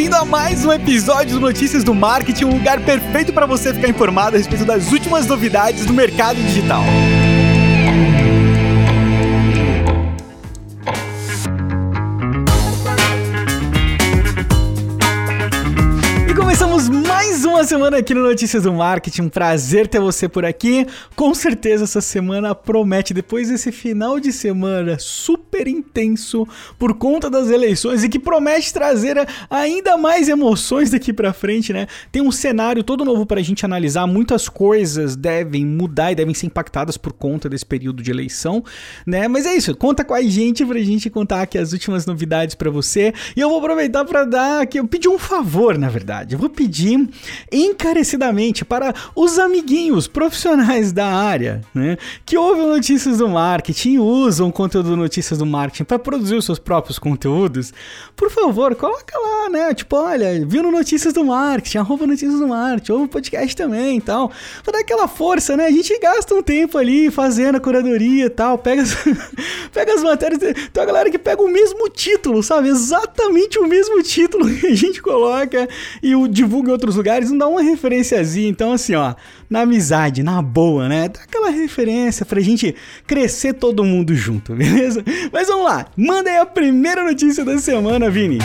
bem-vindo a mais um episódio do Notícias do Marketing, um lugar perfeito para você ficar informado a respeito das últimas novidades do mercado digital. Uma semana aqui no Notícias do Marketing. Um prazer ter você por aqui. Com certeza essa semana promete, depois desse final de semana super intenso por conta das eleições e que promete trazer ainda mais emoções daqui para frente, né? Tem um cenário todo novo para a gente analisar. Muitas coisas devem mudar e devem ser impactadas por conta desse período de eleição, né? Mas é isso. Conta com a gente pra gente contar aqui as últimas novidades para você. E eu vou aproveitar para dar aqui, eu pedi um favor, na verdade vou pedir encarecidamente para os amiguinhos profissionais da área, né, que ouvem notícias do marketing e usam conteúdo do notícias do marketing para produzir os seus próprios conteúdos, por favor, coloca lá, né? Tipo, olha, viu no Notícias do Marketing, arroba Notícias do Marketing, ouve o podcast também e tal. Pra dar aquela força, né? A gente gasta um tempo ali fazendo a curadoria e tal, pega as, pega as matérias. Então a galera que pega o mesmo título, sabe? Exatamente o mesmo título que a gente coloca e o divulga em outros lugares, dá uma referenciazinha. Então, assim, ó, na amizade, na boa, né? Dá aquela referência pra gente crescer todo mundo junto, beleza? Mas vamos lá, manda aí a primeira notícia da semana, Vini.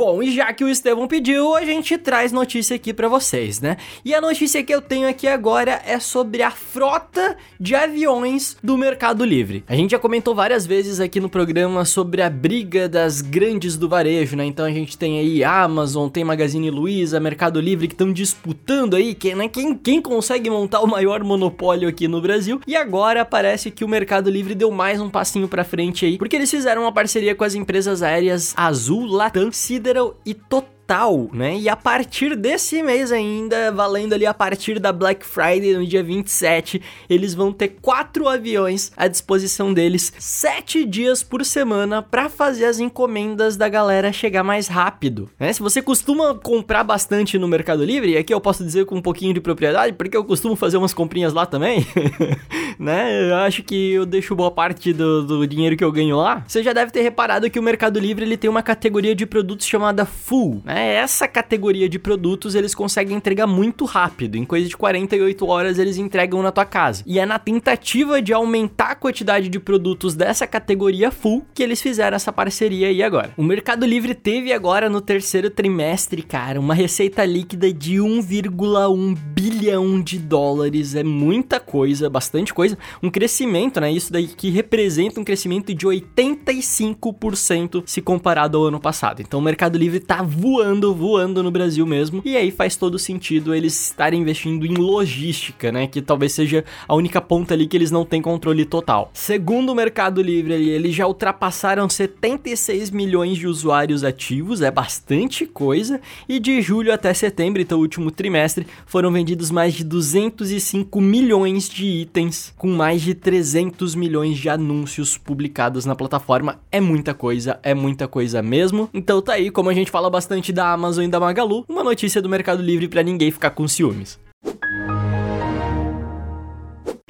Bom, e já que o Estevão pediu, a gente traz notícia aqui para vocês, né? E a notícia que eu tenho aqui agora é sobre a frota de aviões do Mercado Livre. A gente já comentou várias vezes aqui no programa sobre a briga das grandes do varejo, né? Então a gente tem aí Amazon, tem Magazine Luiza, Mercado Livre que estão disputando aí quem, né? quem, quem consegue montar o maior monopólio aqui no Brasil. E agora parece que o Mercado Livre deu mais um passinho para frente aí, porque eles fizeram uma parceria com as empresas aéreas Azul, Latam, Cida Federal e Total né? E a partir desse mês ainda, valendo ali a partir da Black Friday no dia 27, eles vão ter quatro aviões à disposição deles, sete dias por semana, para fazer as encomendas da galera chegar mais rápido, né? Se você costuma comprar bastante no Mercado Livre, aqui eu posso dizer com um pouquinho de propriedade, porque eu costumo fazer umas comprinhas lá também, né? Eu acho que eu deixo boa parte do, do dinheiro que eu ganho lá. Você já deve ter reparado que o Mercado Livre ele tem uma categoria de produtos chamada Full, né? Né? Essa categoria de produtos eles conseguem entregar muito rápido, em coisa de 48 horas eles entregam na tua casa. E é na tentativa de aumentar a quantidade de produtos dessa categoria full que eles fizeram essa parceria aí agora. O Mercado Livre teve agora no terceiro trimestre, cara, uma receita líquida de 1,1 bilhão de dólares. É muita coisa, bastante coisa. Um crescimento, né? Isso daí que representa um crescimento de 85% se comparado ao ano passado. Então o Mercado Livre tá voando voando, no Brasil mesmo. E aí faz todo sentido eles estarem investindo em logística, né? Que talvez seja a única ponta ali que eles não têm controle total. Segundo o Mercado Livre ali, eles já ultrapassaram 76 milhões de usuários ativos, é bastante coisa. E de julho até setembro, então último trimestre, foram vendidos mais de 205 milhões de itens, com mais de 300 milhões de anúncios publicados na plataforma. É muita coisa, é muita coisa mesmo. Então tá aí, como a gente fala bastante da da Amazon e da Magalu, uma notícia do Mercado Livre para ninguém ficar com ciúmes.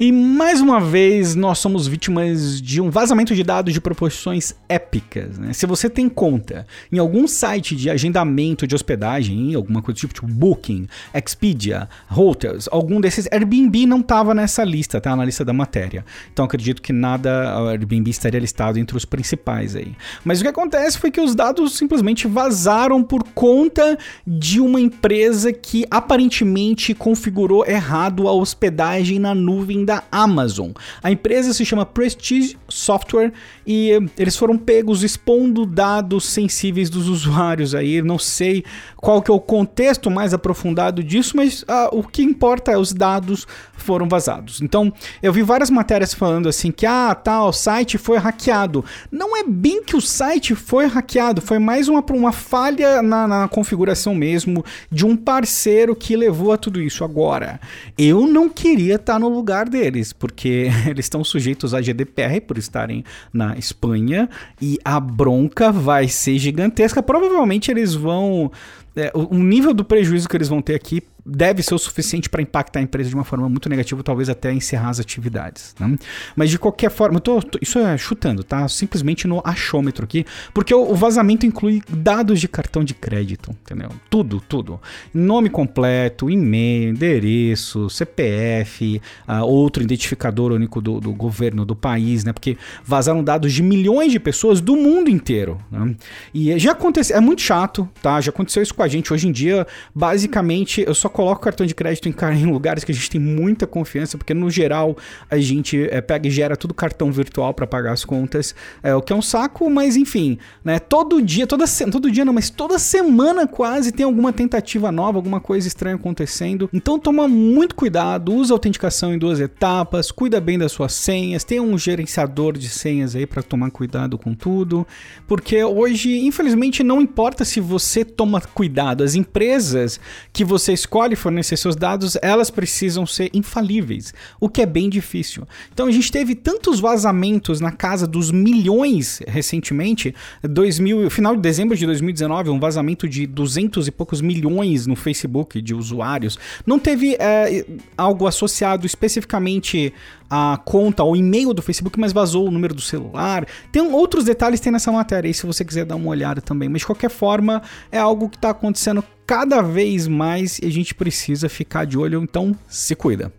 E mais uma vez nós somos vítimas de um vazamento de dados de proporções épicas. Né? Se você tem conta em algum site de agendamento de hospedagem, alguma coisa tipo, tipo Booking, Expedia, Hotels, algum desses, Airbnb não estava nessa lista, tá? Na lista da matéria. Então acredito que nada, Airbnb estaria listado entre os principais aí. Mas o que acontece foi que os dados simplesmente vazaram por conta de uma empresa que aparentemente configurou errado a hospedagem na nuvem da Amazon. A empresa se chama Prestige Software e eles foram pegos expondo dados sensíveis dos usuários aí. Não sei qual que é o contexto mais aprofundado disso, mas uh, o que importa é os dados foram vazados. Então, eu vi várias matérias falando assim que ah, tá, o site foi hackeado. Não é bem que o site foi hackeado, foi mais uma, uma falha na, na configuração mesmo de um parceiro que levou a tudo isso. Agora, eu não queria estar no lugar dele deles, porque eles estão sujeitos à GDPR por estarem na Espanha e a bronca vai ser gigantesca. Provavelmente eles vão é, o nível do prejuízo que eles vão ter aqui deve ser o suficiente para impactar a empresa de uma forma muito negativa, talvez até encerrar as atividades. Né? Mas de qualquer forma, tô, tô, isso é chutando, tá? Simplesmente no achômetro aqui, porque o, o, vazamento inclui dados de cartão de crédito, entendeu? Tudo, tudo. Nome completo, e-mail, endereço, CPF, uh, ah, outro identificador único do, do, governo do país, né? Porque vazaram dados de milhões de pessoas do mundo inteiro. Né? E já aconteceu, é muito chato, tá? Já aconteceu isso com a gente. Hoje em dia, basicamente, eu só coloco cartão de crédito em, em lugares que a gente tem muita confiança, porque no geral a gente é, pega e gera tudo cartão virtual para pagar as contas, é, o que é um saco, mas enfim, né? Todo dia, toda todo dia não, mas toda semana quase tem alguma tentativa nova, alguma coisa estranha acontecendo. Então toma muito cuidado, usa autenticação em duas etapas, cuida bem das suas senhas, tem um gerenciador de senhas aí para tomar cuidado com tudo, porque hoje, infelizmente, não importa se você toma cuidado, as empresas que você escolhe fornecer seus dados, elas precisam ser infalíveis, o que é bem difícil. Então a gente teve tantos vazamentos na casa dos milhões recentemente, 2000, final de dezembro de 2019, um vazamento de 200 e poucos milhões no Facebook de usuários. Não teve é, algo associado especificamente à conta ou e-mail do Facebook, mas vazou o número do celular. Tem outros detalhes tem nessa matéria aí, se você quiser dar uma olhada também. Mas de qualquer forma, é algo que está acontecendo cada vez mais e a gente precisa ficar de olho, então se cuida.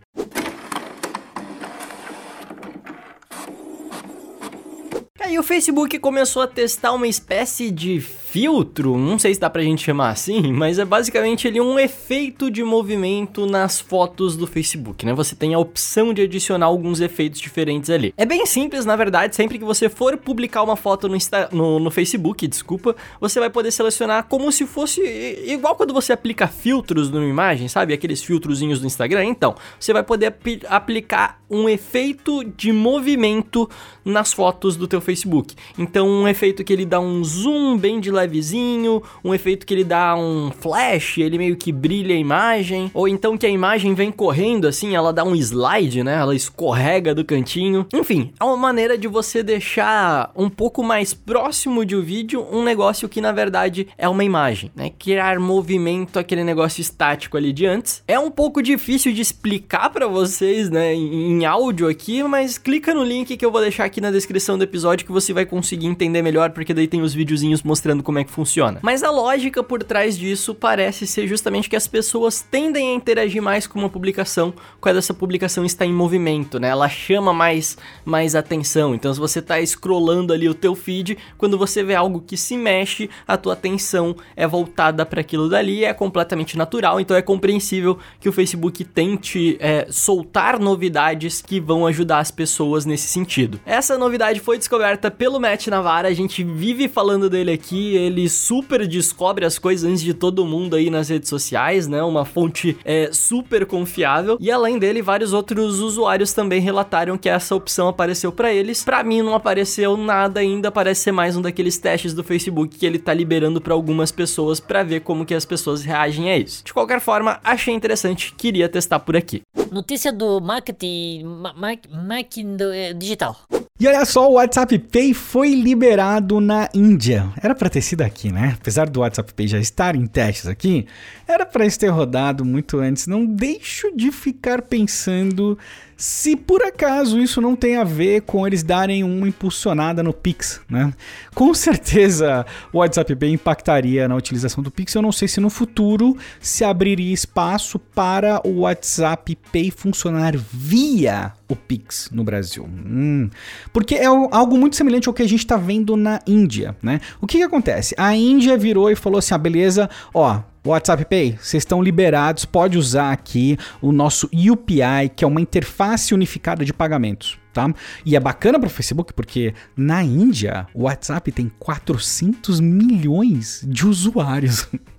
Aí o Facebook começou a testar uma espécie de filtro, não sei se dá pra gente chamar assim, mas é basicamente ele um efeito de movimento nas fotos do Facebook, né? Você tem a opção de adicionar alguns efeitos diferentes ali. É bem simples, na verdade, sempre que você for publicar uma foto no, Insta no, no Facebook, desculpa, você vai poder selecionar como se fosse igual quando você aplica filtros numa imagem, sabe? Aqueles filtrozinhos do Instagram. Então, você vai poder ap aplicar um efeito de movimento nas fotos do teu Facebook. Então, um efeito que ele dá um zoom bem de levezinho, um efeito que ele dá um flash, ele meio que brilha a imagem, ou então que a imagem vem correndo assim, ela dá um slide, né? Ela escorrega do cantinho. Enfim, é uma maneira de você deixar um pouco mais próximo de um vídeo um negócio que na verdade é uma imagem, né? Criar movimento, aquele negócio estático ali de antes. É um pouco difícil de explicar para vocês, né, em, áudio aqui, mas clica no link que eu vou deixar aqui na descrição do episódio que você vai conseguir entender melhor, porque daí tem os videozinhos mostrando como como é que funciona. Mas a lógica por trás disso parece ser justamente que as pessoas tendem a interagir mais com uma publicação quando essa publicação está em movimento, né? Ela chama mais, mais atenção. Então, se você está scrollando ali o teu feed, quando você vê algo que se mexe, a tua atenção é voltada para aquilo dali, é completamente natural. Então, é compreensível que o Facebook tente é, soltar novidades que vão ajudar as pessoas nesse sentido. Essa novidade foi descoberta pelo Matt Navarra, a gente vive falando dele aqui, ele super descobre as coisas antes de todo mundo aí nas redes sociais, né? Uma fonte é, super confiável. E além dele, vários outros usuários também relataram que essa opção apareceu para eles. Para mim não apareceu nada ainda, parece ser mais um daqueles testes do Facebook que ele tá liberando para algumas pessoas para ver como que as pessoas reagem a isso. De qualquer forma, achei interessante, queria testar por aqui. Notícia do marketing, ma marketing eh, digital. E olha só, o WhatsApp Pay foi liberado na Índia. Era para ter sido aqui, né? Apesar do WhatsApp Pay já estar em testes aqui, era para isso ter rodado muito antes. Não deixo de ficar pensando se por acaso isso não tem a ver com eles darem uma impulsionada no Pix, né? Com certeza o WhatsApp Pay impactaria na utilização do Pix. Eu não sei se no futuro se abriria espaço para o WhatsApp Pay funcionar via o Pix no Brasil. Hum. Porque é algo muito semelhante ao que a gente está vendo na Índia, né? O que, que acontece? A Índia virou e falou assim: ah, beleza, ó, WhatsApp Pay, vocês estão liberados, pode usar aqui o nosso UPI, que é uma interface unificada de pagamentos. Tá? E é bacana para o Facebook porque na Índia o WhatsApp tem 400 milhões de usuários.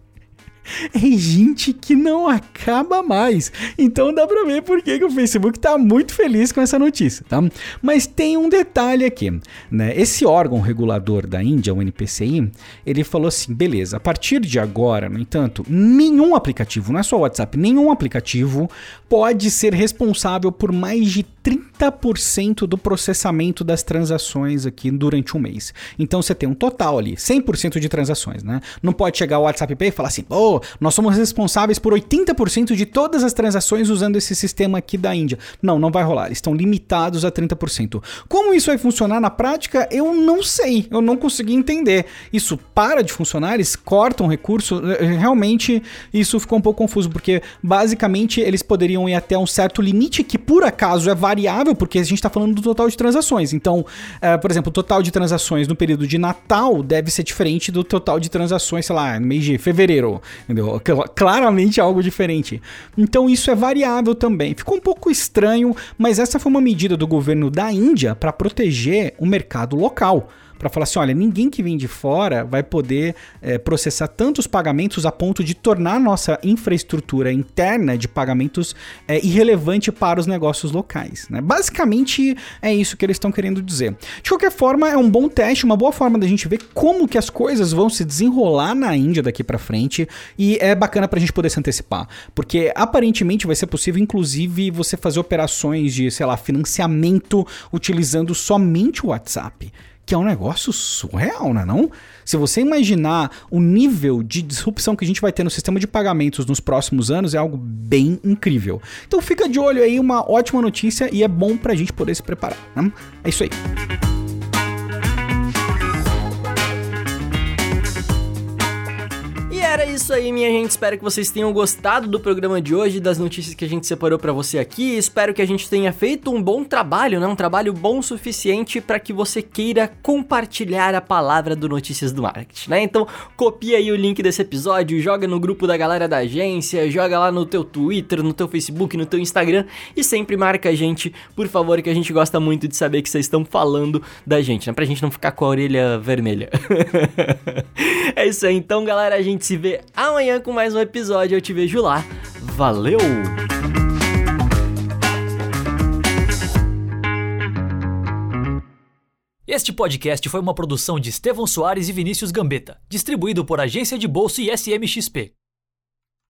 é gente que não acaba mais. Então dá pra ver por que, o Facebook tá muito feliz com essa notícia, tá? Mas tem um detalhe aqui, né? Esse órgão regulador da Índia, o NPCI, ele falou assim: beleza, a partir de agora, no entanto, nenhum aplicativo, não é só o WhatsApp, nenhum aplicativo pode ser responsável por mais de 30% do processamento das transações aqui durante um mês. Então você tem um total ali, 100% de transações, né? Não pode chegar o WhatsApp Pay e falar assim, oh, nós somos responsáveis por 80% de todas as transações usando esse sistema aqui da Índia. Não, não vai rolar. Eles estão limitados a 30%. Como isso vai funcionar na prática, eu não sei. Eu não consegui entender. Isso para de funcionar, eles cortam recurso. Eh, Realmente, isso ficou um pouco confuso, porque basicamente eles poderiam ir até um certo limite que por acaso é variável, porque a gente está falando do total de transações. Então, eh, por exemplo, o total de transações no período de Natal deve ser diferente do total de transações, sei lá, no mês de fevereiro. Entendeu? Cl- Claramente algo diferente. Então, isso é variável também. Ficou um pouco estranho, mas essa foi uma medida do governo da Índia para proteger o mercado local para falar assim, olha, ninguém que vem de fora vai poder eh, processar tantos pagamentos a ponto de tornar nossa infraestrutura interna de pagamentos eh, irrelevante para os negócios locais. Né? Basicamente é isso que eles estão querendo dizer. De qualquer forma, é um bom teste, uma boa forma da gente ver como que as coisas vão se desenrolar na Índia daqui para frente e é bacana para a gente poder se antecipar, porque aparentemente vai ser possível, inclusive, você fazer operações de, sei lá, financiamento utilizando somente o WhatsApp que é um negócio surreal, né não? Se você imaginar o nível de disrupção que a gente vai ter no sistema de pagamentos nos próximos anos, é algo bem incrível. Então fica de olho aí, uma ótima notícia e é bom pra gente poder se preparar, né? É isso aí. Era isso aí, minha gente. Espero que vocês tenham gostado do programa de hoje, das notícias que a gente separou pra você aqui. Espero que a gente tenha feito um bom trabalho, né? Um trabalho bom o suficiente para que você queira compartilhar a palavra do Notícias do Marketing, né? Então, copia aí o link desse episódio, joga no grupo da galera da agência, joga lá no teu Twitter, no teu Facebook, no teu Instagram e sempre marca a gente, por favor, que a gente gosta muito de saber que vocês estão falando da gente, né? Pra gente não ficar com a orelha vermelha. é isso aí, então, galera, a gente se vê amanhã com mais um episódio. Eu te vejo lá. Valeu! Este podcast foi uma produção de Estevão Soares e Vinícius Gambetta, distribuído por Agência de Bolsa e SMXP.